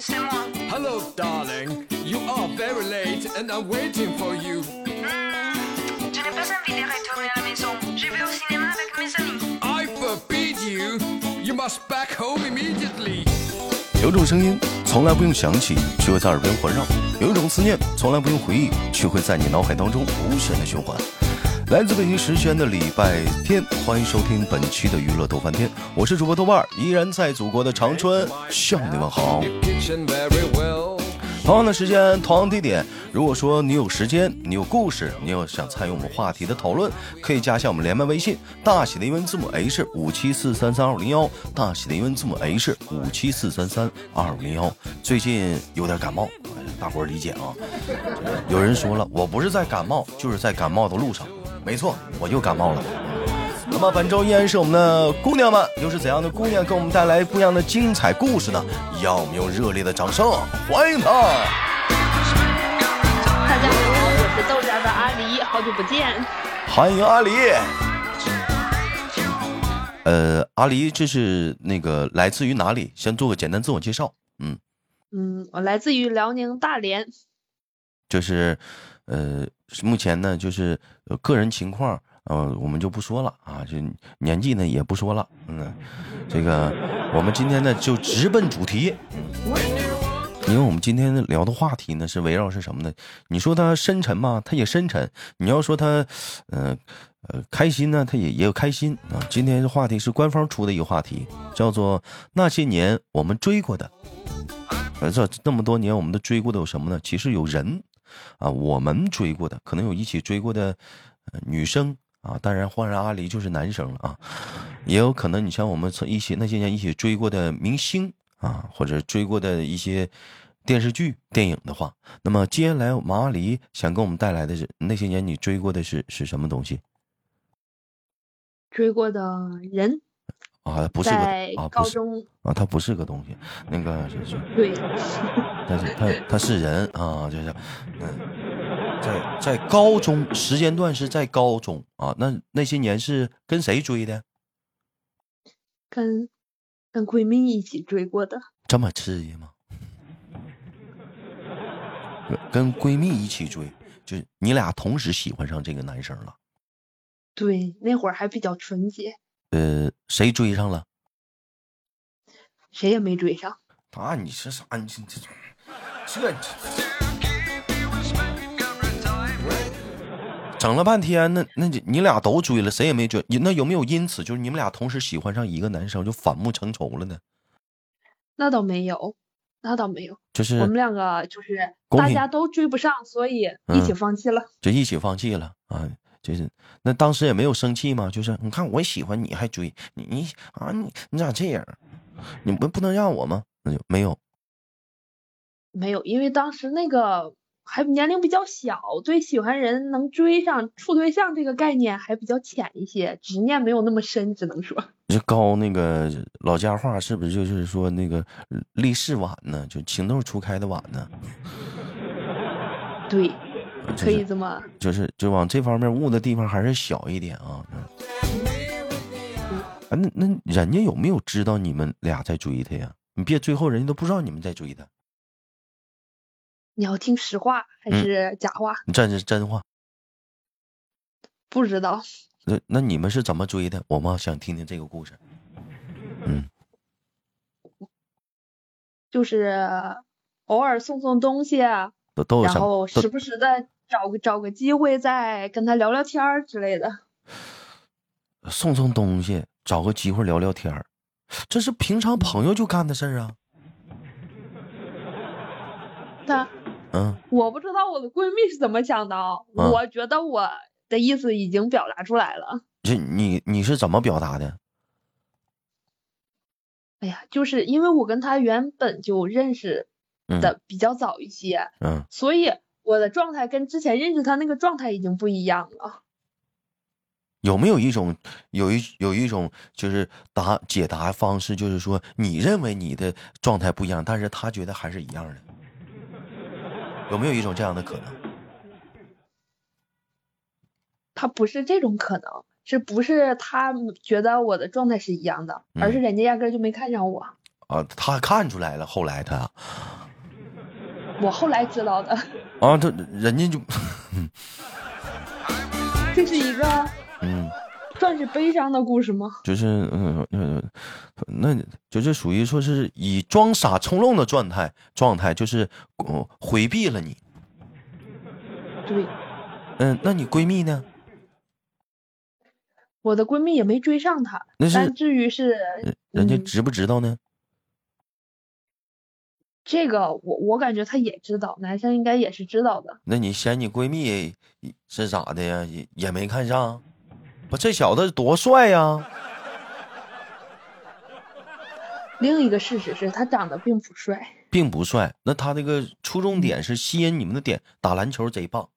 c'est moi. Hello, darling. You are very late and I'm waiting for you. Hmm, je n'ai pas envie de retourner à la maison. Je vais au cinéma avec mes amis. I forbid you. You must back home immediately. 有种声音从来不用响起，却会在耳边环绕；有一种思念从来不用回忆，却会在你脑海当中无限的循环。来自北京时间的礼拜天，欢迎收听本期的娱乐逗翻天，我是主播豆瓣儿，依然在祖国的长春向你们好。同样的时间，同样地点。如果说你有时间，你有故事，你有想参与我们话题的讨论，可以加一下我们连麦微信，大写的英文字母 H 五七四三三二五零幺，大写的英文字母 H 五七四三三二五零幺。最近有点感冒，大伙儿理解啊。有人说了，我不是在感冒，就是在感冒的路上。没错，我又感冒了。那么本周依然是我们的姑娘们，又是怎样的姑娘给我们带来不一样的精彩故事呢？让我们用热烈的掌声欢迎她！大家好，我是豆家的阿狸，好久不见。欢迎阿狸。呃，阿狸，这是那个来自于哪里？先做个简单自我介绍。嗯，嗯，我来自于辽宁大连。就是，呃，目前呢，就是、个人情况，呃，我们就不说了啊，就年纪呢也不说了。嗯，这个我们今天呢就直奔主题。因为我们今天聊的话题呢是围绕是什么呢？你说他深沉吗？他也深沉。你要说他，呃呃开心呢，他也也有开心啊。今天的话题是官方出的一个话题，叫做那些年我们追过的。呃，这这么多年我们都追过的有什么呢？其实有人啊，我们追过的可能有一起追过的、女生啊，当然换上阿狸就是男生了啊，也有可能你像我们从一起那些年一起追过的明星啊，或者追过的一些电视剧、电影的话，那么接下来马阿狸想给我们带来的是那些年你追过的是是什么东西？追过的人，啊？不是个啊，不是高中，啊，他不是个东西，那个是是。对，但是他他是人啊，就是，嗯，在在高中时间段是在高中啊，那那些年是跟谁追的？跟跟闺蜜一起追过的。这么刺激吗？跟闺蜜一起追，就你俩同时喜欢上这个男生了，对，那会儿还比较纯洁，呃，谁追上了？谁也没追上。啊，你是啥？你这这这整了半天，那那你你俩都追了，谁也没追，那有没有因此就是你们俩同时喜欢上一个男生就反目成仇了呢？那倒没有，那倒没有。就是我们两个就是大家都追不上，所以一起嗯放弃了。就一起放弃了啊，就是那当时也没有生气嘛？就是你看我喜欢你还追你你啊你你咋这样？你不不能让我吗？那就没有没有，因为当时那个还年龄比较小，对喜欢人能追上处对象这个概念还比较浅一些，执念没有那么深，只能说。这高那个老家话是不是就是说那个立誓晚呢？就情窦初开的晚呢？对，可以就是这么。就是就往这方面悟的地方还是小一点啊。嗯啊，那那人家有没有知道你们俩在追他呀？你别最后人家都不知道你们在追他，你要听实话还嗯是假话？你这是真话。不知道。那那你们是怎么追的？我们想听听这个故事。嗯，就是偶尔送送东西，啊都都有然什么？都后时不时的找个找个机会再跟他聊聊天儿之类的。送送东西，找个机会聊聊天儿，这是平常朋友就干的事儿啊。但嗯，我不知道我的闺蜜是怎么想的我觉得我的意思已经表达出来了。这你你是怎么表达的？哎呀，就是因为我跟他原本就认识嗯的比较早一些，嗯，所以我的状态跟之前认识他那个状态已经不一样了。有没有一种有一有一种就是答解答方式，就是说你认为你的状态不一样，但是他觉得还是一样的，有没有一种这样的可能？他不是这种可能，是不是他觉得我的状态是一样的，而是人家压根就没看上我。啊，他看出来了，后来他我后来知道的，啊，这人家就 这是一个 嗯，算是悲伤的故事吗？就是嗯嗯，那就是属于说是以装傻充愣的状态状态，就是呃回避了你。对，嗯，那你闺蜜呢？我的闺蜜也没追上他，那是但至于是人人家嗯知不知道呢？这个，我我感觉他也知道，男生应该也是知道的。那你嫌你闺蜜是咋的呀？也也没看上？不，这小子多帅呀！另一个事实是他长得并不帅，并不帅。那他那个出重点是吸引你们的点，打篮球贼棒，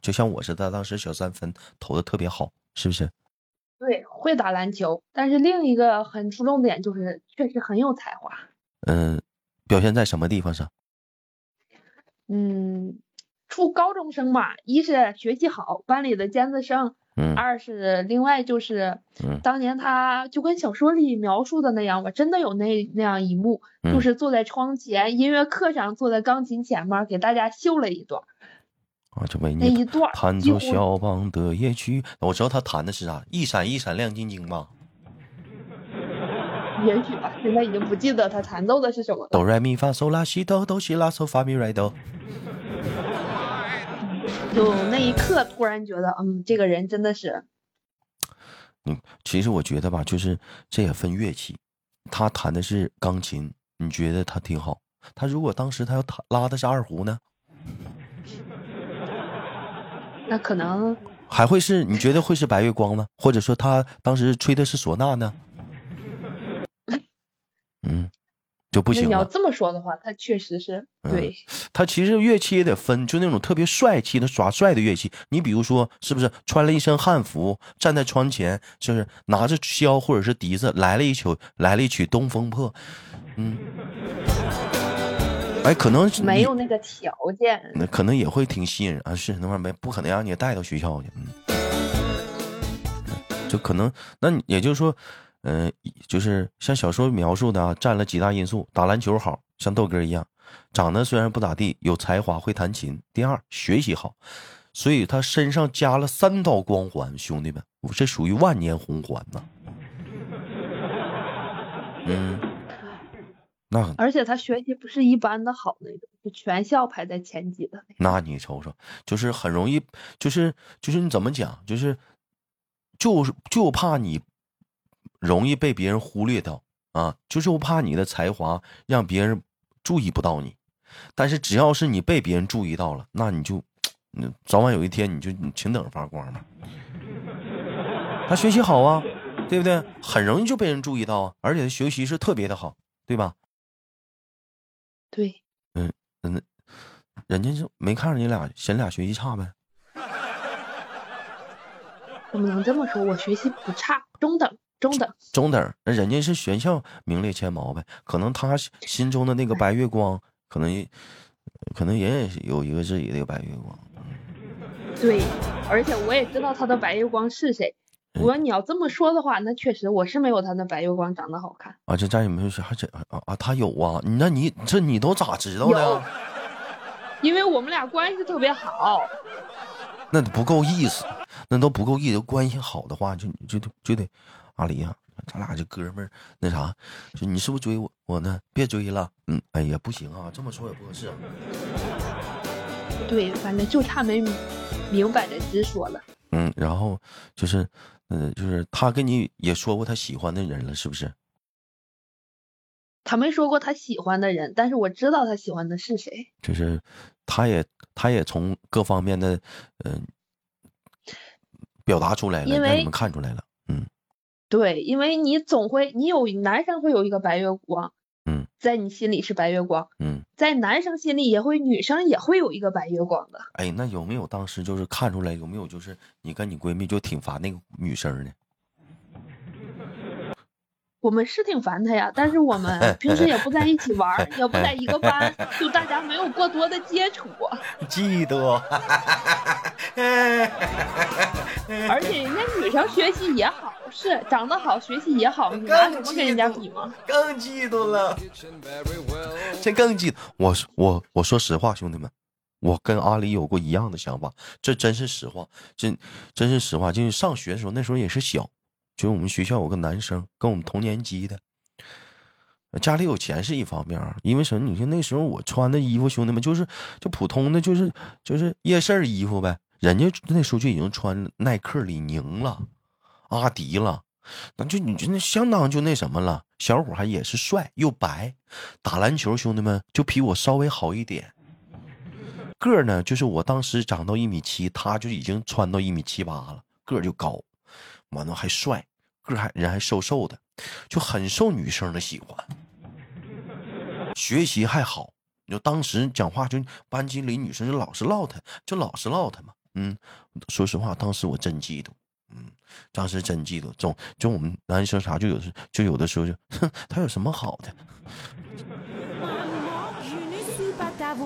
就像我似的，当时小三分投的特别好，是不是？对，会打篮球，但是另一个很出重点就是确实很有才华。嗯、表现在什么地方上？嗯，初高中生嘛，一是学习好，班里的尖子生；嗯。二是另外就是嗯。当年他就跟小说里描述的那样吧，真的有那那样一幕，就嗯。是坐在窗前，音乐课上坐在钢琴前面给大家秀了一段儿，啊，就为那一你段弹奏肖邦的夜曲。我知道他弹的是啥，一闪一闪亮晶晶吧，也许吧，现在已经不记得他弹奏的是什么了。哆来咪发嗦拉西哆哆西拉嗦发咪来哆。就那一刻突然觉得，嗯，这个人真的是，嗯，其实我觉得吧，就是这也分乐器，他弹的是钢琴，你觉得他挺好。他如果当时他要弹拉的是二胡呢，那可能还会是你觉得会是白月光吗？或者说他当时吹的是唢呐呢？嗯，就不那你要。这么说的话，他确实是嗯对。他其实乐器也得分，就那种特别帅气的耍帅的乐器。你比如说，是不是穿了一身汉服，站在窗前，就是拿着箫或者是笛子来了一曲，来了一曲《东风破》，嗯，哎，可能是没有那个条件，那可能也会挺吸引人啊。是那玩意儿没不可能让你带到学校去，嗯，就可能那也就是说，嗯、就是像小说描述的啊，占了几大因素：打篮球好，像豆哥一样，长得虽然不咋地，有才华，会弹琴；第二，学习好，所以他身上加了三道光环，兄弟们，这属于万年红环呐。嗯，那而且他学习不是一般的好那种，就全校排在前几的那种。那你瞅瞅，就是很容易，就是就是你怎么讲，就是就是就怕你容易被别人忽略到啊，就是我怕你的才华让别人注意不到你，但是只要是你被别人注意到了，那你就，嗯早晚有一天你就你请等发光嘛。他学习好啊，对不对？很容易就被人注意到啊，而且他学习是特别的好，对吧？对，人家就没看着你俩嫌你俩学习差呗。怎么能这么说？我学习不差，中等，中等。中等，那人家是学校名列前茅呗，可能他心心中的那个白月光，可能也可能也有一个自己的个白月光。对，而且我也知道他的白月光是谁。我说你要这么说的话，那确实我是没有他那白月光长得好看。啊，这在你们说还真啊啊，他有啊，你那你这你都咋知道的？因为我们俩关系特别好，那不够意思，那都不够意思。关系好的话，就就就就得阿离呀、咱俩这哥们儿那啥，就你是不是追我我呢？别追了，嗯，哎呀，不行啊，这么说也不合适啊。对，反正就差没明摆着直说了。嗯，然后就是，嗯、就是他跟你也说过他喜欢的人了，是不是？他没说过他喜欢的人，但是我知道他喜欢的是谁。就是他也他也从各方面的嗯、表达出来了，让你们看出来了。嗯对，因为你总会，你有男生会有一个白月光，嗯，在你心里是白月光，嗯，在男生心里也会，女生也会有一个白月光的。哎，那有没有当时就是看出来有没有就是你跟你闺蜜就挺烦那个女生呢？我们是挺烦他呀，但是我们 平时也不在一起玩，也不在一个班，就大家没有过多的接触，嫉妒。而且人家女生学习也好，是长得好，学习也好，你拿什么跟人家比吗？更嫉妒了.这更嫉妒。我我我说实话，兄弟们，我跟阿里有过一样的想法，这真是实话，真真是实话。就是上学的时候，那时候也是小，就我们学校有个男生跟我们同年级的，家里有钱是一方面，因为什么？你说那时候我穿的衣服，兄弟们就是就普通的，就是就是夜市衣服呗。人家那时候就已经穿耐克、李宁了，阿迪了，那就你就那相当就那什么了。小伙还也是帅又白，打篮球兄弟们就比我稍微好一点。个呢，就是我当时长到一米七，他就已经穿到一米七八了，个就高，完了还帅，个还人还瘦瘦的，就很受女生的喜欢。学习还好，你就当时讲话就班级里女生就老是唠他，就老是唠他嘛。嗯，说实话，当时我真嫉妒，嗯，当时真嫉妒。总就我们男生啥就有时就有的时候就，哼，他有什么好的？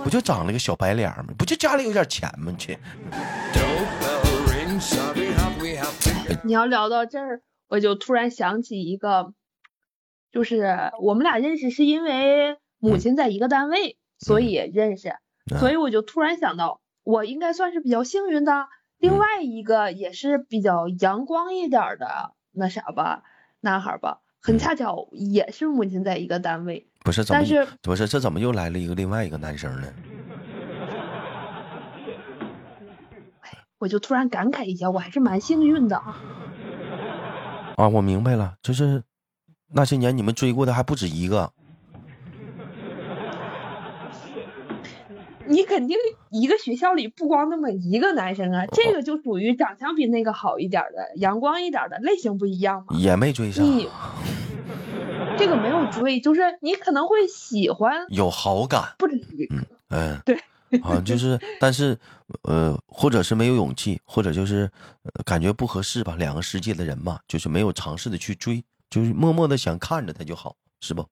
不就长了个小白脸吗？不就家里有点钱吗？去，你要聊到这儿，我就突然想起一个，就是我们俩认识是因为母亲在一个单位，所以认识，所以我就突然想到，我应该算是比较幸运的。另外一个也是比较阳光一点的那啥吧，男孩吧，很恰巧也是母亲在一个单位，不是怎么但是不是这怎么又来了一个另外一个男生呢？我就突然感慨一下，我还是蛮幸运的啊。啊，我明白了，就是那些年你们追过的还不止一个。你肯定一个学校里不光那么一个男生啊，这个就属于长相比那个好一点的、阳光一点的类型不一样嘛。也没追上，你这个没有追，就是你可能会喜欢有好感，不止一个。嗯，对，啊，就是，但是，呃，或者是没有勇气，或者就是、呃感觉不合适吧，两个世界的人嘛，就是没有尝试的去追，就是默默的想看着他就好，是不？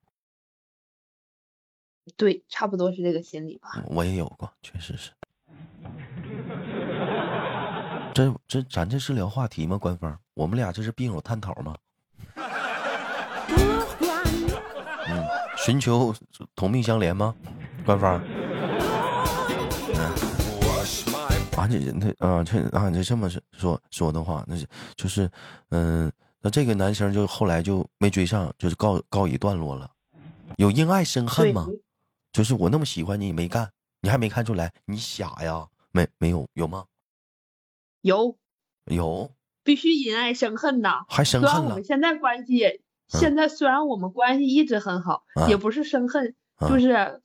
对，差不多是这个心理吧。我也有过，确实是。这这咱这是聊话题吗？官方，我们俩这是病友探讨吗？嗯，寻求同病相怜吗？官方。啊，这那啊，这啊，这这么说说的话，那是就是，嗯、那这个男生就后来就没追上，就是告告一段落了。有因爱生恨，吗？就是我那么喜欢你，你没干，你还没看出来，你傻呀？没没有有吗？有有，必须因爱生恨呐。还生恨了虽然我们。现在关系，现在虽然我们关系一直很好，啊也不是生恨，啊就是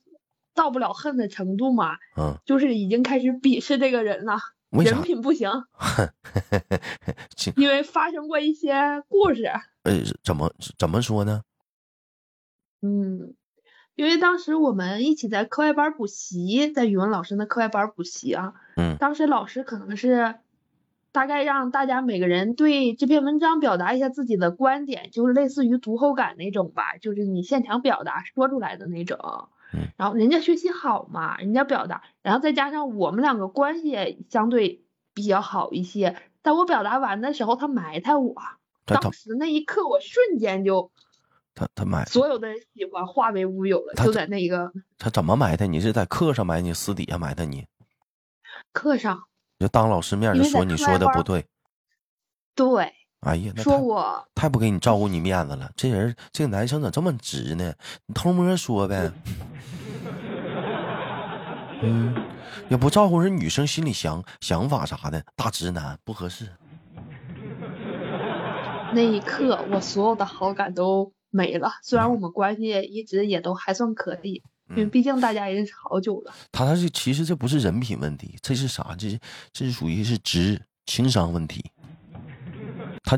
到不了恨的程度嘛，嗯，就是已经开始鄙视这个人了，人？品不行，行因为发生过一些故事。呃，怎么怎么说呢？嗯，因为当时我们一起在课外班补习，在语文老师的课外班补习啊，嗯当时老师可能是大概让大家每个人对这篇文章表达一下自己的观点，就是类似于读后感那种吧，就是你现场表达说出来的那种。嗯然后人家学习好嘛，人家表达，然后再加上我们两个关系也相对比较好一些，在我表达完的时候，他埋汰我，当时那一刻我瞬间就他他埋所有的喜欢化为乌有了，就在那一个他怎么埋汰你？是在课上埋汰你，私底下埋汰你？课上，就当老师面就说你说的不对。对，哎呀，那说我太不给你照顾你面子了。这人这个男生咋这么直呢？你偷摸说呗。嗯，也不照顾人女生心里想想法啥的，大直男不合适。那一刻，我所有的好感都没了。虽然我们关系一直也都还算可以，因为嗯毕竟大家也认识好久了。他他是其实这不是人品问题，这是啥？这是这是属于是直情商问题。他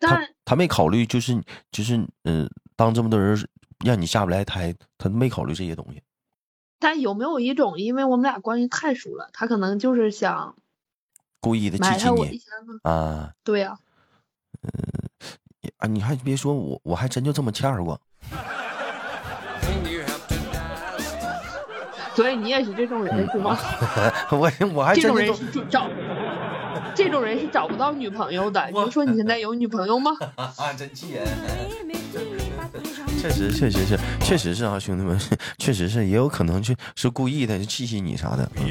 他他没考虑，就是就是嗯、呃当这么多人让你下不来台，他没考虑这些东西。但有没有一种，因为我们俩关系太熟了，他可能就是想故意的埋汰激起你我一下？啊，对呀、啊，你还别说我，我还真就这么欠儿过。所以你也是这种人是吗？我我还这种人真就这种人是找不到女朋友的。你说你现在有女朋友吗？啊，真气人。确实，确实是，确实是啊，兄弟们，确实是，也有可能去是故意的，气气你啥的。嗯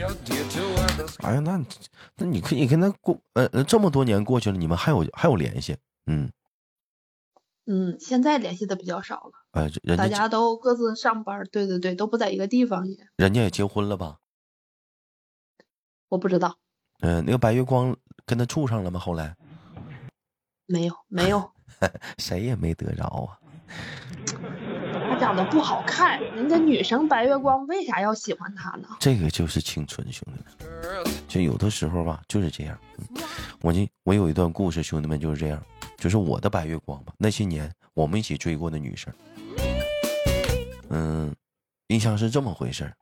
哎呀，那那你可以跟他过，呃呃，这么多年过去了，你们还有还有联系？嗯，嗯，现在联系的比较少了，呃，人大家家都各自上班，对对对，都不在一个地方也。人家也结婚了吧？我不知道，嗯、那个白月光跟他处上了吗？后来没有没有，谁也没得着啊。他长得不好看，人家女生白月光为啥要喜欢他呢？这个就是青春，兄弟们。就有的时候吧，就是这样。嗯我就我有一段故事，兄弟们就是这样，就是我的白月光吧。那些年我们一起追过的女生，嗯，印象是这么回事儿。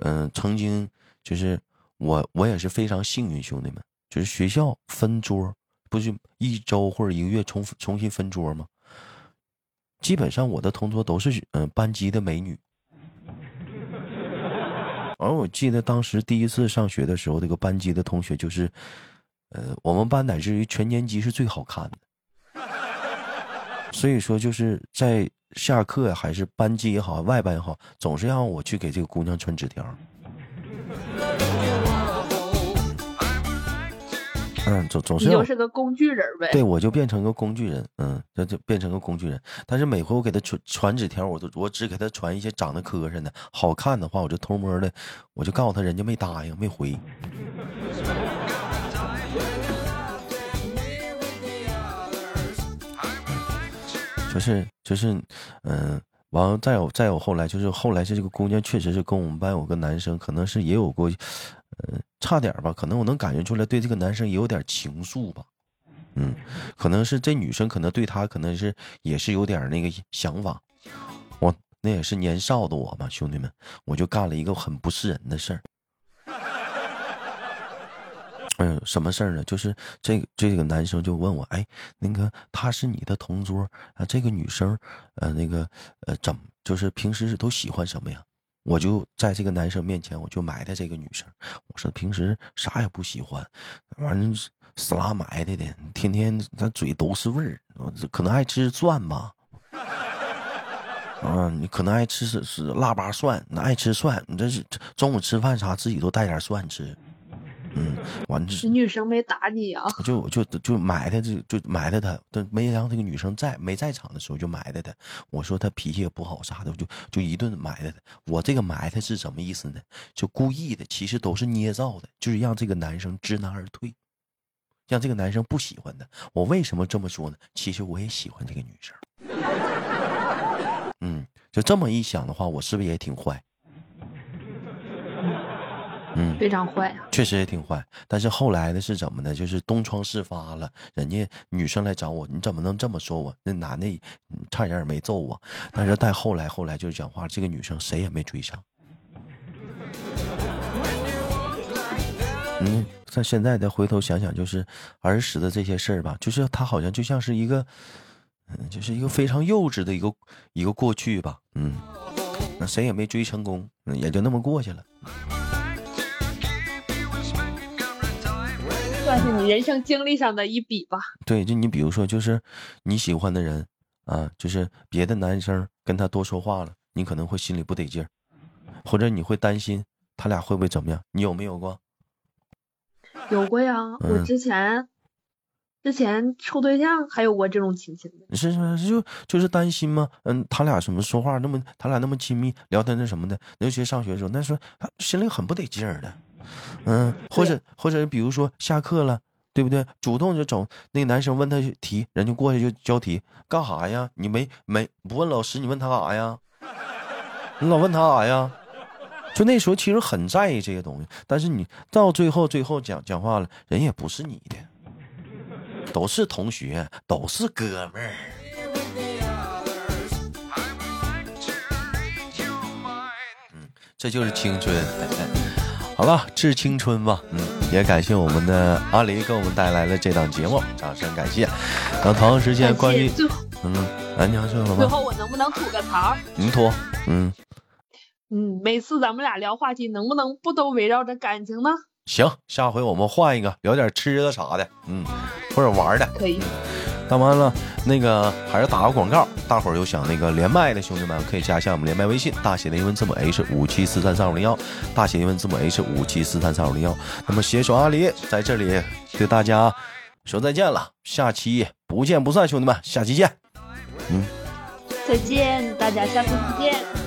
嗯，曾经就是我，我也是非常幸运，兄弟们，就是学校分桌，不是一周或者一个月重重新分桌吗？基本上我的同桌都是嗯、班级的美女。而我记得当时第一次上学的时候，这个班级的同学就是，呃，我们班乃至于全年级是最好看的。所以说，就是在下课，还是班级也好，外班也好，总是让我去给这个姑娘传纸条。嗯，总总是你就是个工具人呗。对，我就变成个工具人，嗯，这就变成个工具人。但是每回我给他传传纸条，我都我只给他传一些长得磕碜的，好看的话，我就偷摸的，我就告诉他，人家没答应，没回。就是就是，嗯、完了再有再有后来就是后来是这个姑娘确实是跟我们班有个男生，可能是也有过，呃，差点吧，可能我能感觉出来对这个男生也有点情愫吧。嗯，可能是这女生可能对他可能是也是有点那个想法。我那也是年少的我嘛，兄弟们，我就干了一个很不是人的事儿。嗯，什么事儿呢？就是这个这个男生就问我，哎，那个他是你的同桌啊，这个女生，呃，那个呃，怎就是平时是都喜欢什么呀？我就在这个男生面前，我就埋汰这个女生，我说平时啥也不喜欢，完死拉埋汰的，天天他嘴都是味儿，可能爱吃蒜吧。啊，你可能爱吃是是腊八蒜，那爱吃蒜，你这是中午吃饭啥自己都带点蒜吃，嗯，完这这女生没打你啊？我就我就就埋汰这就埋汰他，但没让这个女生在没在场的时候就埋汰他。我说他脾气也不好啥的，我就就一顿埋汰他。我这个埋汰是什么意思呢？就故意的，其实都是捏造的，就是让这个男生知难而退，让这个男生不喜欢他。我为什么这么说呢？其实我也喜欢这个女生。嗯，就这么一想的话，我是不是也挺坏？嗯，非常坏啊！确实也挺坏，但是后来的是怎么呢？就是东窗事发了，人家女生来找我，你怎么能这么说我？那男的嗯差点也没揍我，但是再后来后来就是讲话，这个女生谁也没追上。嗯，在现在再回头想想，就是儿时的这些事儿吧，就是他好像就像是一个，嗯，就是一个非常幼稚的一个一个过去吧，嗯，那谁也没追成功，嗯也就那么过去了。算是你人生经历上的一笔吧。对，就你比如说，就是你喜欢的人啊，就是别的男生跟他多说话了，你可能会心里不得劲儿，或者你会担心他俩会不会怎么样？你有没有过？有过呀，我嗯之前之前处对象还有过这种情形的。是是是，就就是担心吗？嗯，他俩什么说话那么，他俩那么亲密，聊天那什么的，尤其上学的时候，那时候他心里很不得劲儿的。嗯，或者或者比如说下课了，对不对？主动就走，那个男生问他题，人就过去就交题，干啥呀？你没没不问老师，你问他干啥呀？你老问他啥呀？就那时候其实很在意这些东西，但是你到最后最后讲讲话了，人也不是你的，都是同学，都是哥们儿。这就是青春。好了，致青春吧。嗯，也感谢我们的阿狸给我们带来了这档节目，掌声感谢。然后同样时间，关于最后嗯，哎，你要说什么？最后我能不能吐个槽儿？您脱，嗯，嗯，每次咱们俩聊话题，能不能不都围绕着感情呢？行，下回我们换一个，聊点吃的啥的，嗯，或者玩的。可以。当完了，那个还是打个广告，大伙儿有想那个连麦的兄弟们，可以加一下我们连麦微信，大写的英文字母 H 五七四三三五零幺，大写英文字母 H 五七四三三五零幺。那么携手阿里在这里对大家说再见了，下期不见不散，兄弟们，下期见。嗯再见，大家下次不见。